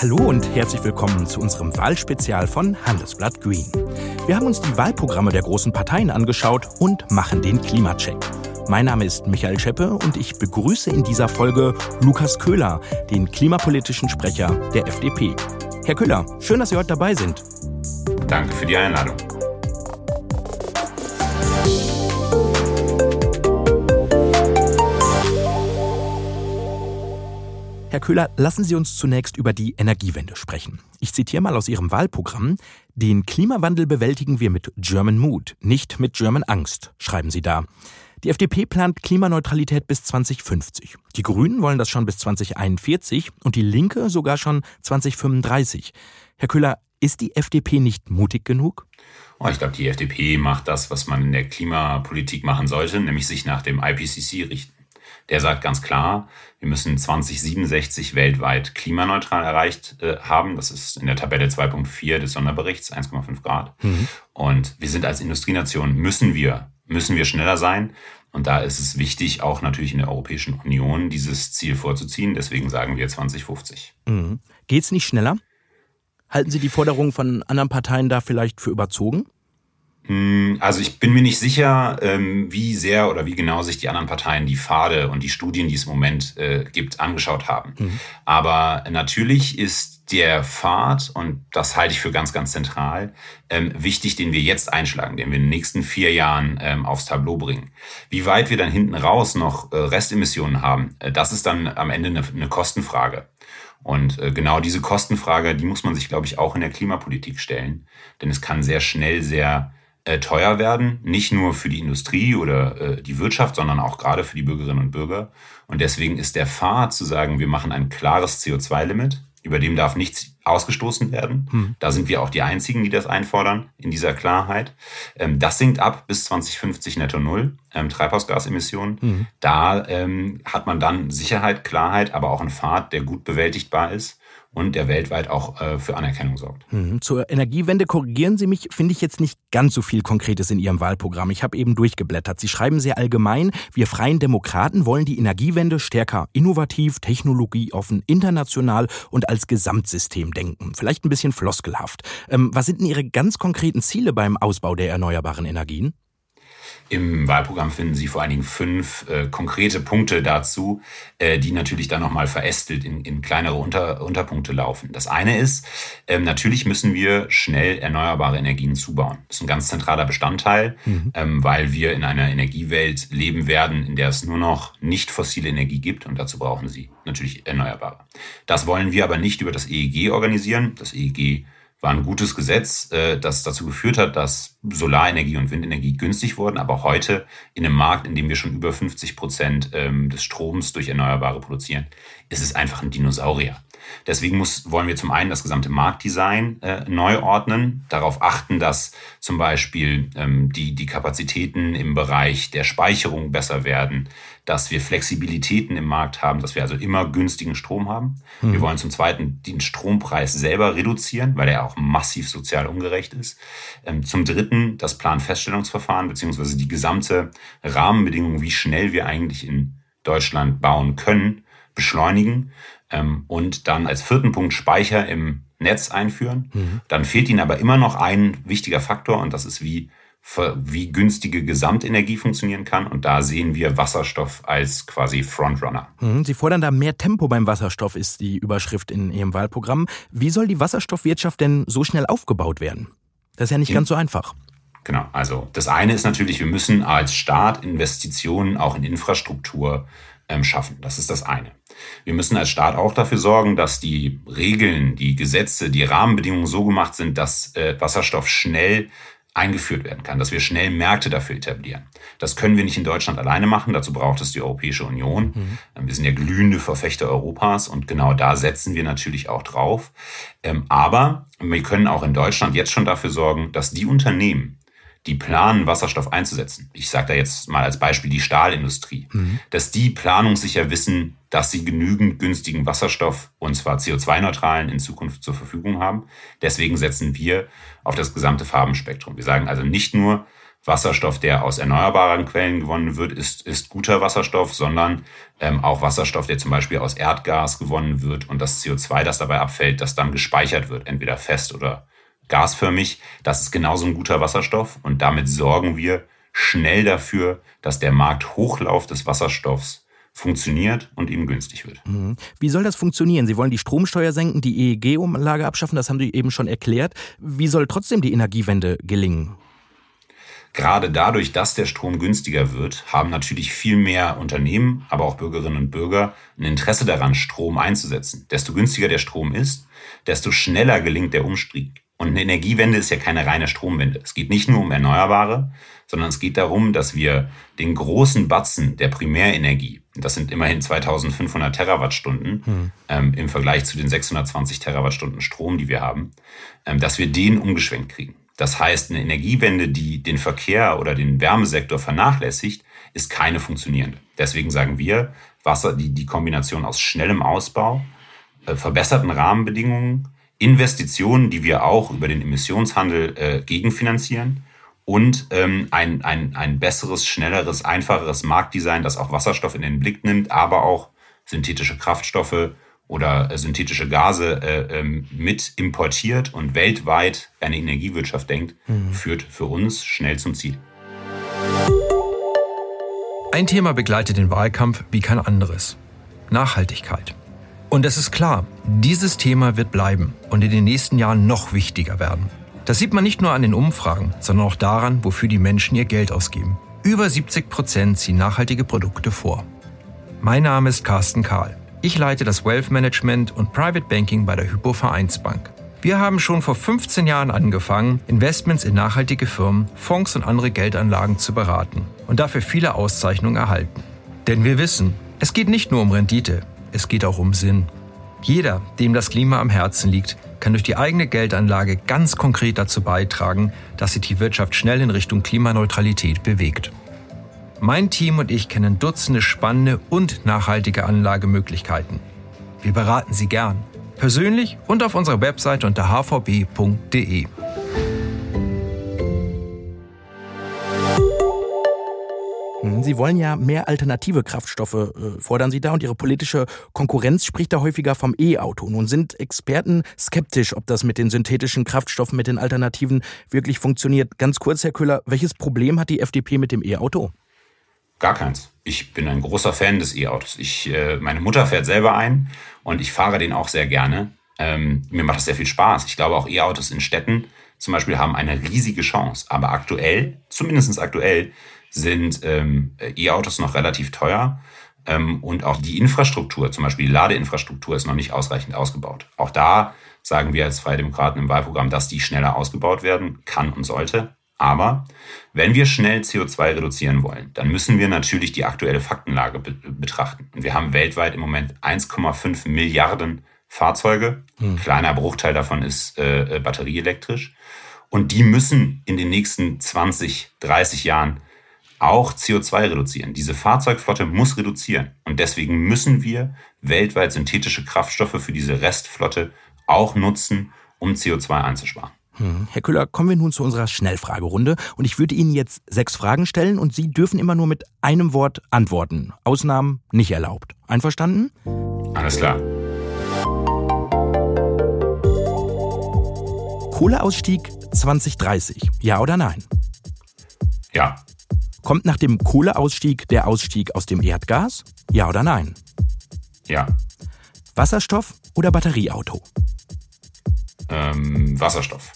Hallo und herzlich willkommen zu unserem Wahlspezial von Handelsblatt Green. Wir haben uns die Wahlprogramme der großen Parteien angeschaut und machen den Klimacheck. Mein Name ist Michael Scheppe und ich begrüße in dieser Folge Lukas Köhler, den klimapolitischen Sprecher der FDP. Herr Köhler, schön, dass Sie heute dabei sind. Danke für die Einladung. Herr Köhler, lassen Sie uns zunächst über die Energiewende sprechen. Ich zitiere mal aus Ihrem Wahlprogramm. Den Klimawandel bewältigen wir mit German Mood, nicht mit German Angst, schreiben Sie da. Die FDP plant Klimaneutralität bis 2050. Die Grünen wollen das schon bis 2041 und die Linke sogar schon 2035. Herr Köhler, ist die FDP nicht mutig genug? Oh, ich glaube, die FDP macht das, was man in der Klimapolitik machen sollte, nämlich sich nach dem IPCC richten. Der sagt ganz klar, wir müssen 2067 weltweit klimaneutral erreicht äh, haben. Das ist in der Tabelle 2.4 des Sonderberichts 1,5 Grad. Mhm. Und wir sind als Industrienation, müssen wir, müssen wir schneller sein. Und da ist es wichtig, auch natürlich in der Europäischen Union dieses Ziel vorzuziehen. Deswegen sagen wir 2050. Mhm. Geht es nicht schneller? Halten Sie die Forderungen von anderen Parteien da vielleicht für überzogen? Hm, also ich bin mir nicht sicher, ähm, wie sehr oder wie genau sich die anderen Parteien die Pfade und die Studien, die es im Moment äh, gibt, angeschaut haben. Mhm. Aber natürlich ist der Pfad, und das halte ich für ganz, ganz zentral, ähm, wichtig, den wir jetzt einschlagen, den wir in den nächsten vier Jahren ähm, aufs Tableau bringen. Wie weit wir dann hinten raus noch äh, Restemissionen haben, äh, das ist dann am Ende eine, eine Kostenfrage. Und genau diese Kostenfrage, die muss man sich, glaube ich, auch in der Klimapolitik stellen. Denn es kann sehr schnell sehr äh, teuer werden, nicht nur für die Industrie oder äh, die Wirtschaft, sondern auch gerade für die Bürgerinnen und Bürger. Und deswegen ist der Pfad zu sagen, wir machen ein klares CO2-Limit, über dem darf nichts ausgestoßen werden. Hm. Da sind wir auch die Einzigen, die das einfordern, in dieser Klarheit. Ähm, das sinkt ab bis 2050 netto null, ähm, Treibhausgasemissionen. Hm. Da ähm, hat man dann Sicherheit, Klarheit, aber auch einen Pfad, der gut bewältigbar ist und der weltweit auch äh, für Anerkennung sorgt. Mhm. Zur Energiewende korrigieren Sie mich, finde ich jetzt nicht ganz so viel Konkretes in Ihrem Wahlprogramm. Ich habe eben durchgeblättert. Sie schreiben sehr allgemein, wir freien Demokraten wollen die Energiewende stärker innovativ, technologieoffen, international und als Gesamtsystem denken. Vielleicht ein bisschen floskelhaft. Ähm, was sind denn Ihre ganz konkreten Ziele beim Ausbau der erneuerbaren Energien? Im Wahlprogramm finden Sie vor allen Dingen fünf äh, konkrete Punkte dazu, äh, die natürlich dann nochmal verästelt in, in kleinere Unter, Unterpunkte laufen. Das eine ist, ähm, natürlich müssen wir schnell erneuerbare Energien zubauen. Das ist ein ganz zentraler Bestandteil, mhm. ähm, weil wir in einer Energiewelt leben werden, in der es nur noch nicht fossile Energie gibt und dazu brauchen Sie natürlich erneuerbare. Das wollen wir aber nicht über das EEG organisieren. Das EEG war ein gutes Gesetz, äh, das dazu geführt hat, dass Solarenergie und Windenergie günstig wurden, aber heute in einem Markt, in dem wir schon über 50 Prozent ähm, des Stroms durch Erneuerbare produzieren, ist es einfach ein Dinosaurier. Deswegen muss, wollen wir zum einen das gesamte Marktdesign äh, neu ordnen, darauf achten, dass zum Beispiel ähm, die, die Kapazitäten im Bereich der Speicherung besser werden, dass wir Flexibilitäten im Markt haben, dass wir also immer günstigen Strom haben. Mhm. Wir wollen zum Zweiten den Strompreis selber reduzieren, weil er auch massiv sozial ungerecht ist. Ähm, zum Dritten das Planfeststellungsverfahren beziehungsweise die gesamte Rahmenbedingung, wie schnell wir eigentlich in Deutschland bauen können, beschleunigen ähm, und dann als vierten Punkt Speicher im Netz einführen. Mhm. Dann fehlt Ihnen aber immer noch ein wichtiger Faktor und das ist, wie wie günstige Gesamtenergie funktionieren kann. Und da sehen wir Wasserstoff als quasi Frontrunner. Mhm, Sie fordern da mehr Tempo beim Wasserstoff, ist die Überschrift in Ihrem Wahlprogramm. Wie soll die Wasserstoffwirtschaft denn so schnell aufgebaut werden? Das ist ja nicht in, ganz so einfach. Genau, also das eine ist natürlich, wir müssen als Staat Investitionen auch in Infrastruktur schaffen. Das ist das eine. Wir müssen als Staat auch dafür sorgen, dass die Regeln, die Gesetze, die Rahmenbedingungen so gemacht sind, dass äh, Wasserstoff schnell eingeführt werden kann, dass wir schnell Märkte dafür etablieren. Das können wir nicht in Deutschland alleine machen, dazu braucht es die Europäische Union. Mhm. Wir sind ja glühende Verfechter Europas und genau da setzen wir natürlich auch drauf. Ähm, aber wir können auch in Deutschland jetzt schon dafür sorgen, dass die Unternehmen, die planen, Wasserstoff einzusetzen, ich sage da jetzt mal als Beispiel die Stahlindustrie, mhm. dass die planungssicher wissen, dass sie genügend günstigen Wasserstoff, und zwar CO2-neutralen, in Zukunft zur Verfügung haben. Deswegen setzen wir auf das gesamte Farbenspektrum. Wir sagen also nicht nur, Wasserstoff, der aus erneuerbaren Quellen gewonnen wird, ist, ist guter Wasserstoff, sondern ähm, auch Wasserstoff, der zum Beispiel aus Erdgas gewonnen wird und das CO2, das dabei abfällt, das dann gespeichert wird, entweder fest oder gasförmig, das ist genauso ein guter Wasserstoff und damit sorgen wir schnell dafür, dass der Markthochlauf des Wasserstoffs funktioniert und ihm günstig wird. Mhm. Wie soll das funktionieren? Sie wollen die Stromsteuer senken, die EEG-Umlage abschaffen, das haben Sie eben schon erklärt. Wie soll trotzdem die Energiewende gelingen? Gerade dadurch, dass der Strom günstiger wird, haben natürlich viel mehr Unternehmen, aber auch Bürgerinnen und Bürger ein Interesse daran, Strom einzusetzen. Desto günstiger der Strom ist, desto schneller gelingt der Umstieg. Und eine Energiewende ist ja keine reine Stromwende. Es geht nicht nur um Erneuerbare, sondern es geht darum, dass wir den großen Batzen der Primärenergie, das sind immerhin 2500 Terawattstunden hm. ähm, im Vergleich zu den 620 Terawattstunden Strom, die wir haben, ähm, dass wir den umgeschwenkt kriegen. Das heißt, eine Energiewende, die den Verkehr oder den Wärmesektor vernachlässigt, ist keine funktionierende. Deswegen sagen wir, Wasser, die, die Kombination aus schnellem Ausbau, äh, verbesserten Rahmenbedingungen, Investitionen, die wir auch über den Emissionshandel äh, gegenfinanzieren und ähm, ein, ein, ein besseres, schnelleres, einfacheres Marktdesign, das auch Wasserstoff in den Blick nimmt, aber auch synthetische Kraftstoffe oder äh, synthetische Gase äh, ähm, mit importiert und weltweit eine Energiewirtschaft denkt, mhm. führt für uns schnell zum Ziel. Ein Thema begleitet den Wahlkampf wie kein anderes. Nachhaltigkeit. Und es ist klar, dieses Thema wird bleiben und in den nächsten Jahren noch wichtiger werden. Das sieht man nicht nur an den Umfragen, sondern auch daran, wofür die Menschen ihr Geld ausgeben. Über 70 Prozent ziehen nachhaltige Produkte vor. Mein Name ist Carsten Kahl. Ich leite das Wealth Management und Private Banking bei der Hypo Vereinsbank. Wir haben schon vor 15 Jahren angefangen, Investments in nachhaltige Firmen, Fonds und andere Geldanlagen zu beraten und dafür viele Auszeichnungen erhalten. Denn wir wissen, es geht nicht nur um Rendite, es geht auch um Sinn. Jeder, dem das Klima am Herzen liegt, kann durch die eigene Geldanlage ganz konkret dazu beitragen, dass sich die Wirtschaft schnell in Richtung Klimaneutralität bewegt. Mein Team und ich kennen Dutzende spannende und nachhaltige Anlagemöglichkeiten. Wir beraten Sie gern, persönlich und auf unserer Website unter hvb.de. Sie wollen ja mehr alternative Kraftstoffe, äh, fordern Sie da, und Ihre politische Konkurrenz spricht da häufiger vom E-Auto. Nun sind Experten skeptisch, ob das mit den synthetischen Kraftstoffen, mit den Alternativen wirklich funktioniert. Ganz kurz, Herr Köhler, welches Problem hat die FDP mit dem E-Auto? Gar keins. Ich bin ein großer Fan des E-Autos. Ich, äh, meine Mutter fährt selber ein und ich fahre den auch sehr gerne. Ähm, mir macht das sehr viel Spaß. Ich glaube auch E-Autos in Städten zum Beispiel haben eine riesige Chance. Aber aktuell, zumindest aktuell, sind ähm, E-Autos noch relativ teuer. Ähm, und auch die Infrastruktur, zum Beispiel die Ladeinfrastruktur, ist noch nicht ausreichend ausgebaut. Auch da sagen wir als Freie Demokraten im Wahlprogramm, dass die schneller ausgebaut werden kann und sollte. Aber wenn wir schnell CO2 reduzieren wollen, dann müssen wir natürlich die aktuelle Faktenlage be betrachten. Und wir haben weltweit im Moment 1,5 Milliarden Fahrzeuge. Hm. Ein kleiner Bruchteil davon ist äh, batterieelektrisch. Und die müssen in den nächsten 20, 30 Jahren auch CO2 reduzieren. Diese Fahrzeugflotte muss reduzieren. Und deswegen müssen wir weltweit synthetische Kraftstoffe für diese Restflotte auch nutzen, um CO2 einzusparen. Hm. Herr Köhler, kommen wir nun zu unserer Schnellfragerunde und ich würde Ihnen jetzt sechs Fragen stellen und Sie dürfen immer nur mit einem Wort antworten. Ausnahmen nicht erlaubt. Einverstanden? Alles klar. Kohleausstieg 2030, ja oder nein? Ja. Kommt nach dem Kohleausstieg der Ausstieg aus dem Erdgas, ja oder nein? Ja. Wasserstoff oder Batterieauto? Ähm, Wasserstoff.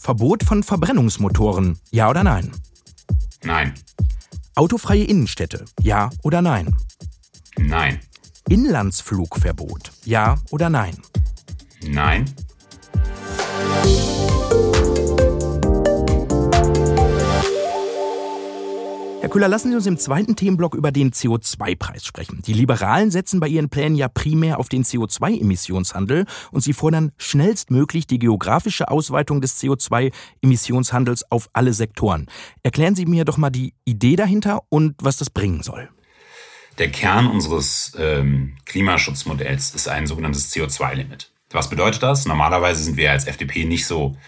Verbot von Verbrennungsmotoren, ja oder nein? Nein. Autofreie Innenstädte, ja oder nein? Nein. Inlandsflugverbot, ja oder nein? Nein. Herr Köhler, lassen Sie uns im zweiten Themenblock über den CO2-Preis sprechen. Die Liberalen setzen bei ihren Plänen ja primär auf den CO2-Emissionshandel und sie fordern schnellstmöglich die geografische Ausweitung des CO2-Emissionshandels auf alle Sektoren. Erklären Sie mir doch mal die Idee dahinter und was das bringen soll. Der Kern unseres ähm, Klimaschutzmodells ist ein sogenanntes CO2-Limit. Was bedeutet das? Normalerweise sind wir als FDP nicht so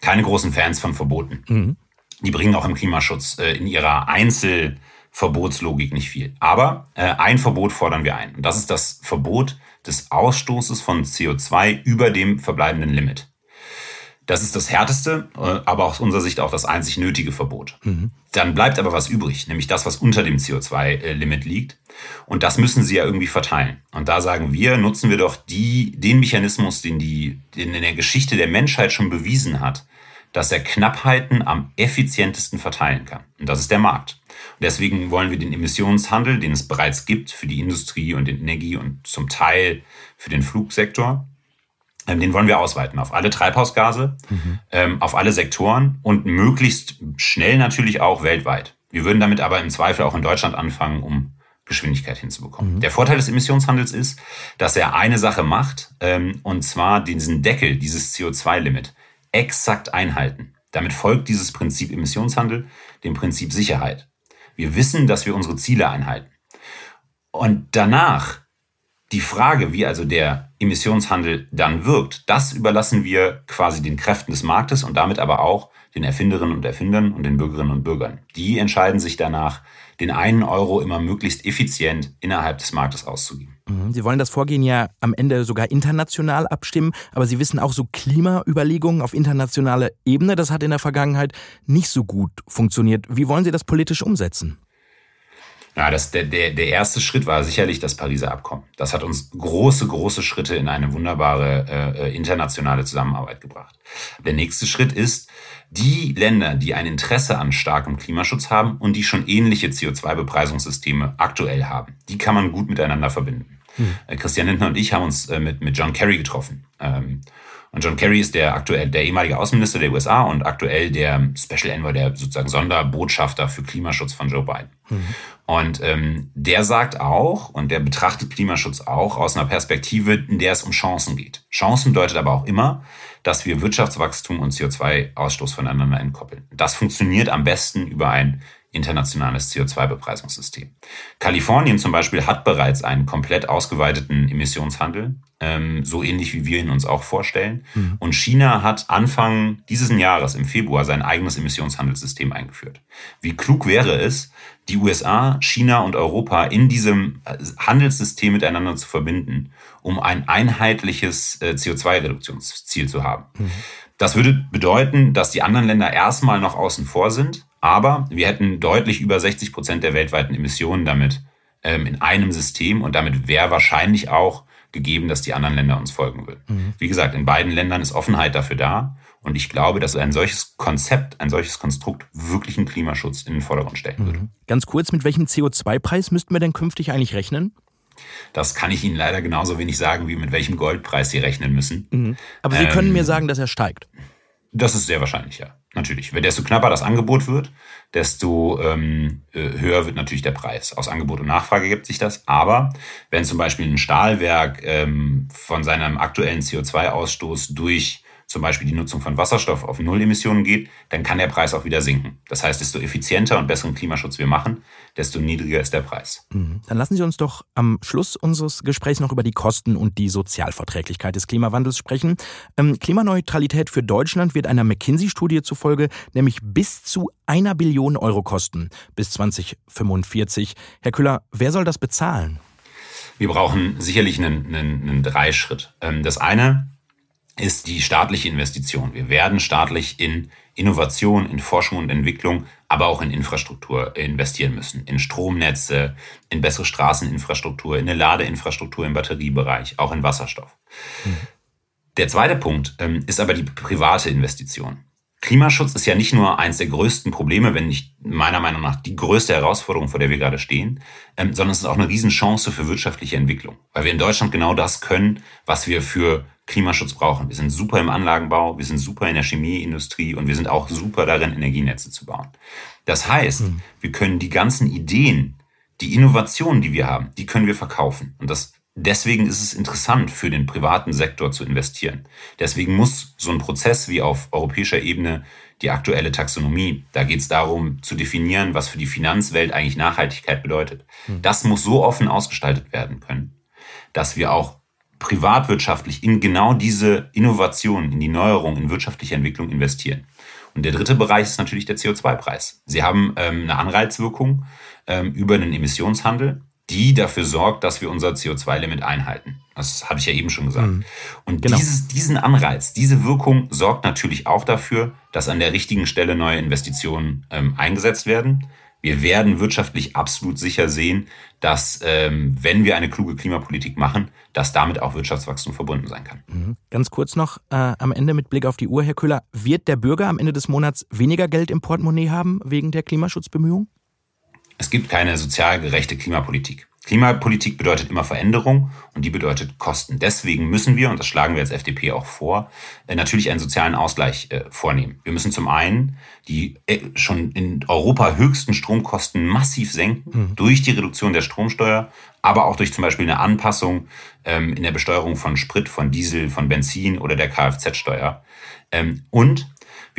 keine großen Fans von Verboten. Mhm. Die bringen auch im Klimaschutz äh, in ihrer Einzelverbotslogik nicht viel. Aber äh, ein Verbot fordern wir ein. Und das ist das Verbot des Ausstoßes von CO2 über dem verbleibenden Limit. Das ist das härteste, äh, aber aus unserer Sicht auch das einzig nötige Verbot. Mhm. Dann bleibt aber was übrig, nämlich das, was unter dem CO2-Limit liegt. Und das müssen sie ja irgendwie verteilen. Und da sagen wir, nutzen wir doch die, den Mechanismus, den die den in der Geschichte der Menschheit schon bewiesen hat, dass er Knappheiten am effizientesten verteilen kann. Und das ist der Markt. Und deswegen wollen wir den Emissionshandel, den es bereits gibt für die Industrie und den Energie und zum Teil für den Flugsektor, ähm, den wollen wir ausweiten auf alle Treibhausgase, mhm. ähm, auf alle Sektoren und möglichst schnell natürlich auch weltweit. Wir würden damit aber im Zweifel auch in Deutschland anfangen, um Geschwindigkeit hinzubekommen. Mhm. Der Vorteil des Emissionshandels ist, dass er eine Sache macht, ähm, und zwar diesen Deckel, dieses CO2-Limit, exakt einhalten. Damit folgt dieses Prinzip Emissionshandel dem Prinzip Sicherheit. Wir wissen, dass wir unsere Ziele einhalten. Und danach die Frage, wie also der Emissionshandel dann wirkt, das überlassen wir quasi den Kräften des Marktes und damit aber auch den Erfinderinnen und Erfindern und den Bürgerinnen und Bürgern. Die entscheiden sich danach, den einen Euro immer möglichst effizient innerhalb des Marktes auszugeben. Mhm. Sie wollen das Vorgehen ja am Ende sogar international abstimmen, aber Sie wissen auch so Klimaüberlegungen auf internationaler Ebene, das hat in der Vergangenheit nicht so gut funktioniert. Wie wollen Sie das politisch umsetzen? Ja, das, der, der, der erste Schritt war sicherlich das Pariser Abkommen. Das hat uns große, große Schritte in eine wunderbare äh, äh, internationale Zusammenarbeit gebracht. Der nächste Schritt ist, die Länder, die ein Interesse an starkem Klimaschutz haben und die schon ähnliche CO2-Bepreisungssysteme aktuell haben, die kann man gut miteinander verbinden. Hm. Christian Lindner und ich haben uns äh, mit, mit John Kerry getroffen. Ähm, und John Kerry ist der aktuell der ehemalige Außenminister der USA und aktuell der Special Envoy, der sozusagen Sonderbotschafter für Klimaschutz von Joe Biden. Mhm. Und ähm, der sagt auch, und der betrachtet Klimaschutz auch aus einer Perspektive, in der es um Chancen geht. Chancen bedeutet aber auch immer, dass wir Wirtschaftswachstum und CO2-Ausstoß voneinander entkoppeln. Das funktioniert am besten über ein internationales CO2-Bepreisungssystem. Kalifornien zum Beispiel hat bereits einen komplett ausgeweiteten Emissionshandel, ähm, so ähnlich wie wir ihn uns auch vorstellen. Mhm. Und China hat Anfang dieses Jahres, im Februar, sein eigenes Emissionshandelssystem eingeführt. Wie klug wäre es, die USA, China und Europa in diesem äh, Handelssystem miteinander zu verbinden, um ein einheitliches äh, CO2-Reduktionsziel zu haben. Mhm. Das würde bedeuten, dass die anderen Länder erstmal noch außen vor sind, aber wir hätten deutlich über 60 Prozent der weltweiten Emissionen damit ähm, in einem System und damit wäre wahrscheinlich auch gegeben, dass die anderen Länder uns folgen würden. Mhm. Wie gesagt, in beiden Ländern ist Offenheit dafür da und ich glaube, dass ein solches Konzept, ein solches Konstrukt wirklichen Klimaschutz in den Vordergrund stellen würde. Mhm. Ganz kurz, mit welchem CO2-Preis müssten wir denn künftig eigentlich rechnen? Das kann ich Ihnen leider genauso wenig sagen, wie mit welchem Goldpreis Sie rechnen müssen. Mhm. Aber Sie ähm, können mir sagen, dass er steigt. Das ist sehr wahrscheinlich, ja. Natürlich. Desto knapper das Angebot wird, desto ähm, äh, höher wird natürlich der Preis. Aus Angebot und Nachfrage gibt sich das. Aber wenn zum Beispiel ein Stahlwerk ähm, von seinem aktuellen CO2-Ausstoß durch zum Beispiel die Nutzung von Wasserstoff auf Null-Emissionen geht, dann kann der Preis auch wieder sinken. Das heißt, desto effizienter und besseren Klimaschutz wir machen, desto niedriger ist der Preis. Mhm. Dann lassen Sie uns doch am Schluss unseres Gesprächs noch über die Kosten und die Sozialverträglichkeit des Klimawandels sprechen. Ähm, Klimaneutralität für Deutschland wird einer McKinsey-Studie zufolge nämlich bis zu einer Billion Euro kosten bis 2045. Herr Küller, wer soll das bezahlen? Wir brauchen sicherlich einen, einen, einen Dreischritt. Ähm, das eine ist die staatliche Investition. Wir werden staatlich in Innovation, in Forschung und Entwicklung, aber auch in Infrastruktur investieren müssen. In Stromnetze, in bessere Straßeninfrastruktur, in eine Ladeinfrastruktur im Batteriebereich, auch in Wasserstoff. Mhm. Der zweite Punkt ähm, ist aber die private Investition. Klimaschutz ist ja nicht nur eines der größten Probleme, wenn nicht meiner Meinung nach die größte Herausforderung, vor der wir gerade stehen, ähm, sondern es ist auch eine Riesenchance für wirtschaftliche Entwicklung, weil wir in Deutschland genau das können, was wir für Klimaschutz brauchen. Wir sind super im Anlagenbau, wir sind super in der Chemieindustrie und wir sind auch super darin, Energienetze zu bauen. Das heißt, mhm. wir können die ganzen Ideen, die Innovationen, die wir haben, die können wir verkaufen. Und das Deswegen ist es interessant für den privaten Sektor zu investieren. Deswegen muss so ein Prozess wie auf europäischer Ebene die aktuelle Taxonomie, da geht es darum zu definieren, was für die Finanzwelt eigentlich Nachhaltigkeit bedeutet. Mhm. Das muss so offen ausgestaltet werden können, dass wir auch privatwirtschaftlich in genau diese Innovation, in die Neuerung, in wirtschaftliche Entwicklung investieren. Und der dritte Bereich ist natürlich der CO2-Preis. Sie haben ähm, eine Anreizwirkung ähm, über einen Emissionshandel, die dafür sorgt, dass wir unser CO2-Limit einhalten. Das habe ich ja eben schon gesagt. Mhm. Und genau. dieses, diesen Anreiz, diese Wirkung sorgt natürlich auch dafür, dass an der richtigen Stelle neue Investitionen ähm, eingesetzt werden. Wir werden wirtschaftlich absolut sicher sehen, dass ähm, wenn wir eine kluge Klimapolitik machen, dass damit auch Wirtschaftswachstum verbunden sein kann. Mhm. Ganz kurz noch äh, am Ende mit Blick auf die Uhr, Herr Köhler, wird der Bürger am Ende des Monats weniger Geld im Portemonnaie haben wegen der Klimaschutzbemühungen? Es gibt keine sozial gerechte Klimapolitik. Klimapolitik bedeutet immer Veränderung und die bedeutet Kosten. Deswegen müssen wir, und das schlagen wir als FDP auch vor, äh, natürlich einen sozialen Ausgleich äh, vornehmen. Wir müssen zum einen die äh, schon in Europa höchsten Stromkosten massiv senken mhm. durch die Reduktion der Stromsteuer, aber auch durch zum Beispiel eine Anpassung ähm, in der Besteuerung von Sprit, von Diesel, von Benzin oder der Kfz-Steuer. Ähm, und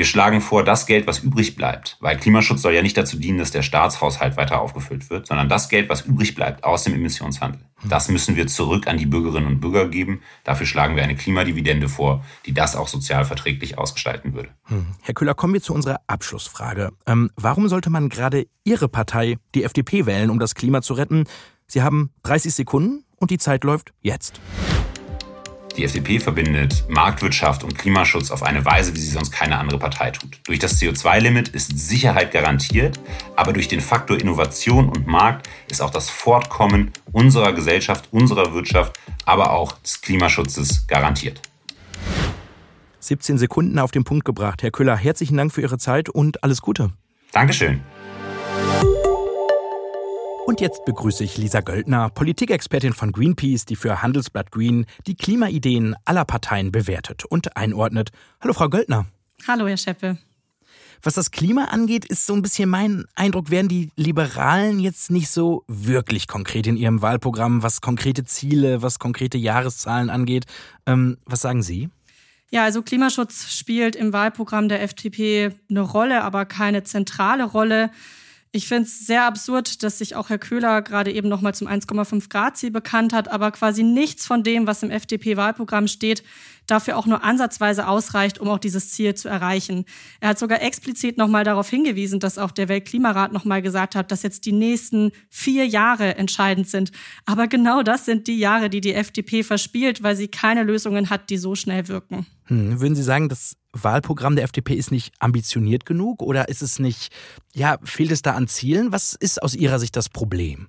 wir schlagen vor, das Geld, was übrig bleibt, weil Klimaschutz soll ja nicht dazu dienen, dass der Staatshaushalt weiter aufgefüllt wird, sondern das Geld, was übrig bleibt aus dem Emissionshandel, das müssen wir zurück an die Bürgerinnen und Bürger geben. Dafür schlagen wir eine Klimadividende vor, die das auch sozial verträglich ausgestalten würde. Hm. Herr Köhler, kommen wir zu unserer Abschlussfrage. Ähm, warum sollte man gerade Ihre Partei, die FDP, wählen, um das Klima zu retten? Sie haben 30 Sekunden und die Zeit läuft jetzt. Die FDP verbindet Marktwirtschaft und Klimaschutz auf eine Weise, wie sie sonst keine andere Partei tut. Durch das CO2-Limit ist Sicherheit garantiert, aber durch den Faktor Innovation und Markt ist auch das Fortkommen unserer Gesellschaft, unserer Wirtschaft, aber auch des Klimaschutzes garantiert. 17 Sekunden auf den Punkt gebracht. Herr Köhler, herzlichen Dank für Ihre Zeit und alles Gute. Dankeschön. Und jetzt begrüße ich Lisa Göldner, Politikexpertin von Greenpeace, die für Handelsblatt Green die Klimaideen aller Parteien bewertet und einordnet. Hallo, Frau Göldner. Hallo, Herr Scheppe. Was das Klima angeht, ist so ein bisschen mein Eindruck, werden die Liberalen jetzt nicht so wirklich konkret in ihrem Wahlprogramm, was konkrete Ziele, was konkrete Jahreszahlen angeht. Ähm, was sagen Sie? Ja, also Klimaschutz spielt im Wahlprogramm der FDP eine Rolle, aber keine zentrale Rolle. Ich finde es sehr absurd, dass sich auch Herr Köhler gerade eben nochmal zum 1,5 Grad Ziel bekannt hat, aber quasi nichts von dem, was im FDP-Wahlprogramm steht, dafür auch nur ansatzweise ausreicht, um auch dieses Ziel zu erreichen. Er hat sogar explizit nochmal darauf hingewiesen, dass auch der Weltklimarat nochmal gesagt hat, dass jetzt die nächsten vier Jahre entscheidend sind. Aber genau das sind die Jahre, die die FDP verspielt, weil sie keine Lösungen hat, die so schnell wirken. Hm, würden Sie sagen, das Wahlprogramm der FDP ist nicht ambitioniert genug oder ist es nicht, ja, fehlt es da an Zielen? Was ist aus Ihrer Sicht das Problem?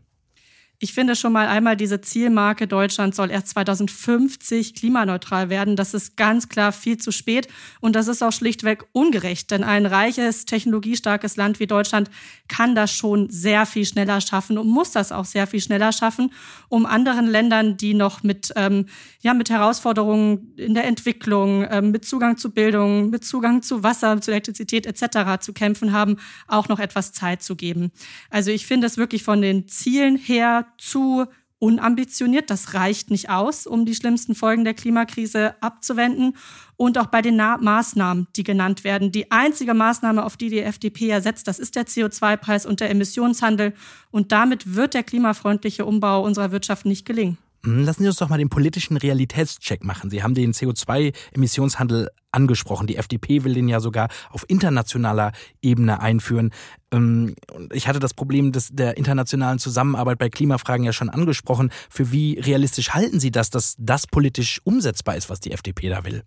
Ich finde schon mal einmal diese Zielmarke Deutschland soll erst 2050 klimaneutral werden. Das ist ganz klar viel zu spät und das ist auch schlichtweg ungerecht, denn ein reiches, technologiestarkes Land wie Deutschland kann das schon sehr viel schneller schaffen und muss das auch sehr viel schneller schaffen, um anderen Ländern, die noch mit, ähm, ja, mit Herausforderungen in der Entwicklung, ähm, mit Zugang zu Bildung, mit Zugang zu Wasser, zu Elektrizität etc. zu kämpfen haben, auch noch etwas Zeit zu geben. Also ich finde es wirklich von den Zielen her zu unambitioniert. Das reicht nicht aus, um die schlimmsten Folgen der Klimakrise abzuwenden. Und auch bei den Na Maßnahmen, die genannt werden. Die einzige Maßnahme, auf die die FDP ja setzt, das ist der CO2-Preis und der Emissionshandel. Und damit wird der klimafreundliche Umbau unserer Wirtschaft nicht gelingen. Hm, lassen Sie uns doch mal den politischen Realitätscheck machen. Sie haben den CO2-Emissionshandel angesprochen. Die FDP will den ja sogar auf internationaler Ebene einführen. Ähm, ich hatte das Problem des, der internationalen Zusammenarbeit bei Klimafragen ja schon angesprochen. Für wie realistisch halten Sie das, dass das politisch umsetzbar ist, was die FDP da will?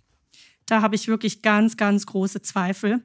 Da habe ich wirklich ganz, ganz große Zweifel.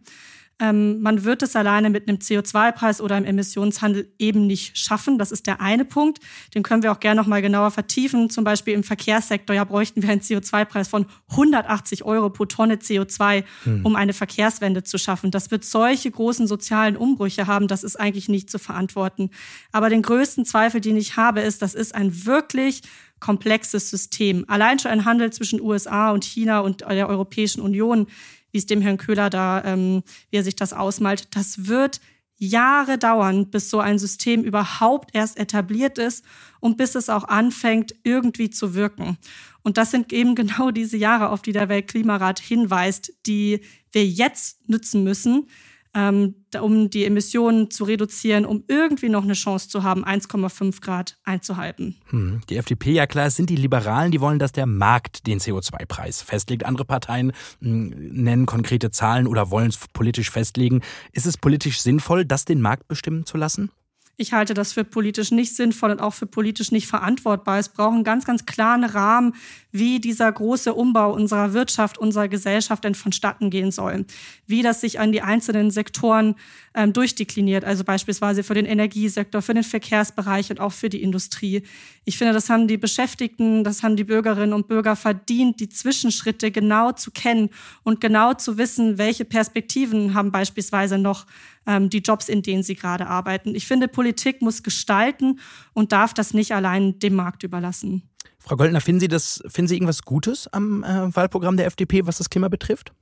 Ähm, man wird es alleine mit einem CO2-Preis oder einem Emissionshandel eben nicht schaffen. Das ist der eine Punkt. Den können wir auch gerne noch mal genauer vertiefen. Zum Beispiel im Verkehrssektor ja bräuchten wir einen CO2-Preis von 180 Euro pro Tonne CO2, hm. um eine Verkehrswende zu schaffen. Das wird solche großen sozialen Umbrüche haben. Das ist eigentlich nicht zu verantworten. Aber den größten Zweifel, den ich habe, ist, das ist ein wirklich komplexes System. Allein schon ein Handel zwischen USA und China und der Europäischen Union wie es dem Herrn Köhler da, ähm, wie er sich das ausmalt, das wird Jahre dauern, bis so ein System überhaupt erst etabliert ist und bis es auch anfängt, irgendwie zu wirken. Und das sind eben genau diese Jahre, auf die der Weltklimarat hinweist, die wir jetzt nützen müssen. Ähm, um die Emissionen zu reduzieren, um irgendwie noch eine Chance zu haben, 1,5 Grad einzuhalten. Hm, die FDP, ja klar, es sind die Liberalen, die wollen, dass der Markt den CO2-Preis festlegt. Andere Parteien hm, nennen konkrete Zahlen oder wollen es politisch festlegen. Ist es politisch sinnvoll, das den Markt bestimmen zu lassen? Ich halte das für politisch nicht sinnvoll und auch für politisch nicht verantwortbar. Es braucht einen ganz, ganz klaren Rahmen, wie dieser große Umbau unserer Wirtschaft, unserer Gesellschaft denn vonstatten gehen soll. Wie das sich an die einzelnen Sektoren ähm, durchdekliniert, also beispielsweise für den Energiesektor, für den Verkehrsbereich und auch für die Industrie. Ich finde, das haben die Beschäftigten, das haben die Bürgerinnen und Bürger verdient, die Zwischenschritte genau zu kennen und genau zu wissen, welche Perspektiven haben beispielsweise noch die Jobs, in denen sie gerade arbeiten. Ich finde, Politik muss gestalten und darf das nicht allein dem Markt überlassen. Frau Goldner, finden Sie, das, finden Sie irgendwas Gutes am äh, Wahlprogramm der FDP, was das Klima betrifft?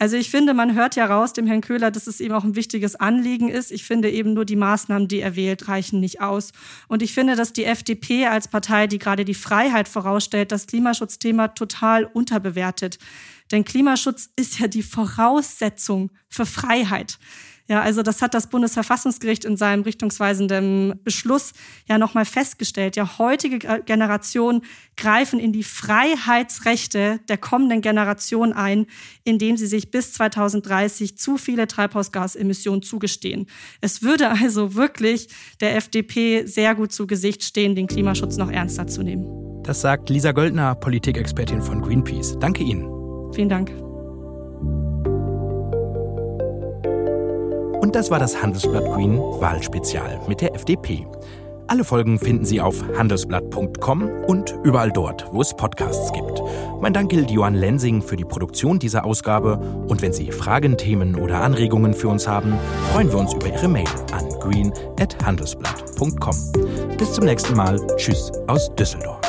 Also ich finde, man hört ja raus dem Herrn Köhler, dass es ihm auch ein wichtiges Anliegen ist. Ich finde eben nur die Maßnahmen, die er wählt, reichen nicht aus. Und ich finde, dass die FDP als Partei, die gerade die Freiheit vorausstellt, das Klimaschutzthema total unterbewertet. Denn Klimaschutz ist ja die Voraussetzung für Freiheit. Ja, also das hat das Bundesverfassungsgericht in seinem richtungsweisenden Beschluss ja nochmal festgestellt. Ja, heutige Generationen greifen in die Freiheitsrechte der kommenden Generation ein, indem sie sich bis 2030 zu viele Treibhausgasemissionen zugestehen. Es würde also wirklich der FDP sehr gut zu Gesicht stehen, den Klimaschutz noch ernster zu nehmen. Das sagt Lisa Göldner, Politikexpertin von Greenpeace. Danke Ihnen. Vielen Dank. Und das war das Handelsblatt Green Wahlspezial mit der FDP. Alle Folgen finden Sie auf handelsblatt.com und überall dort, wo es Podcasts gibt. Mein Dank gilt Johann Lensing für die Produktion dieser Ausgabe. Und wenn Sie Fragen, Themen oder Anregungen für uns haben, freuen wir uns über Ihre Mail an green.handelsblatt.com. Bis zum nächsten Mal. Tschüss aus Düsseldorf.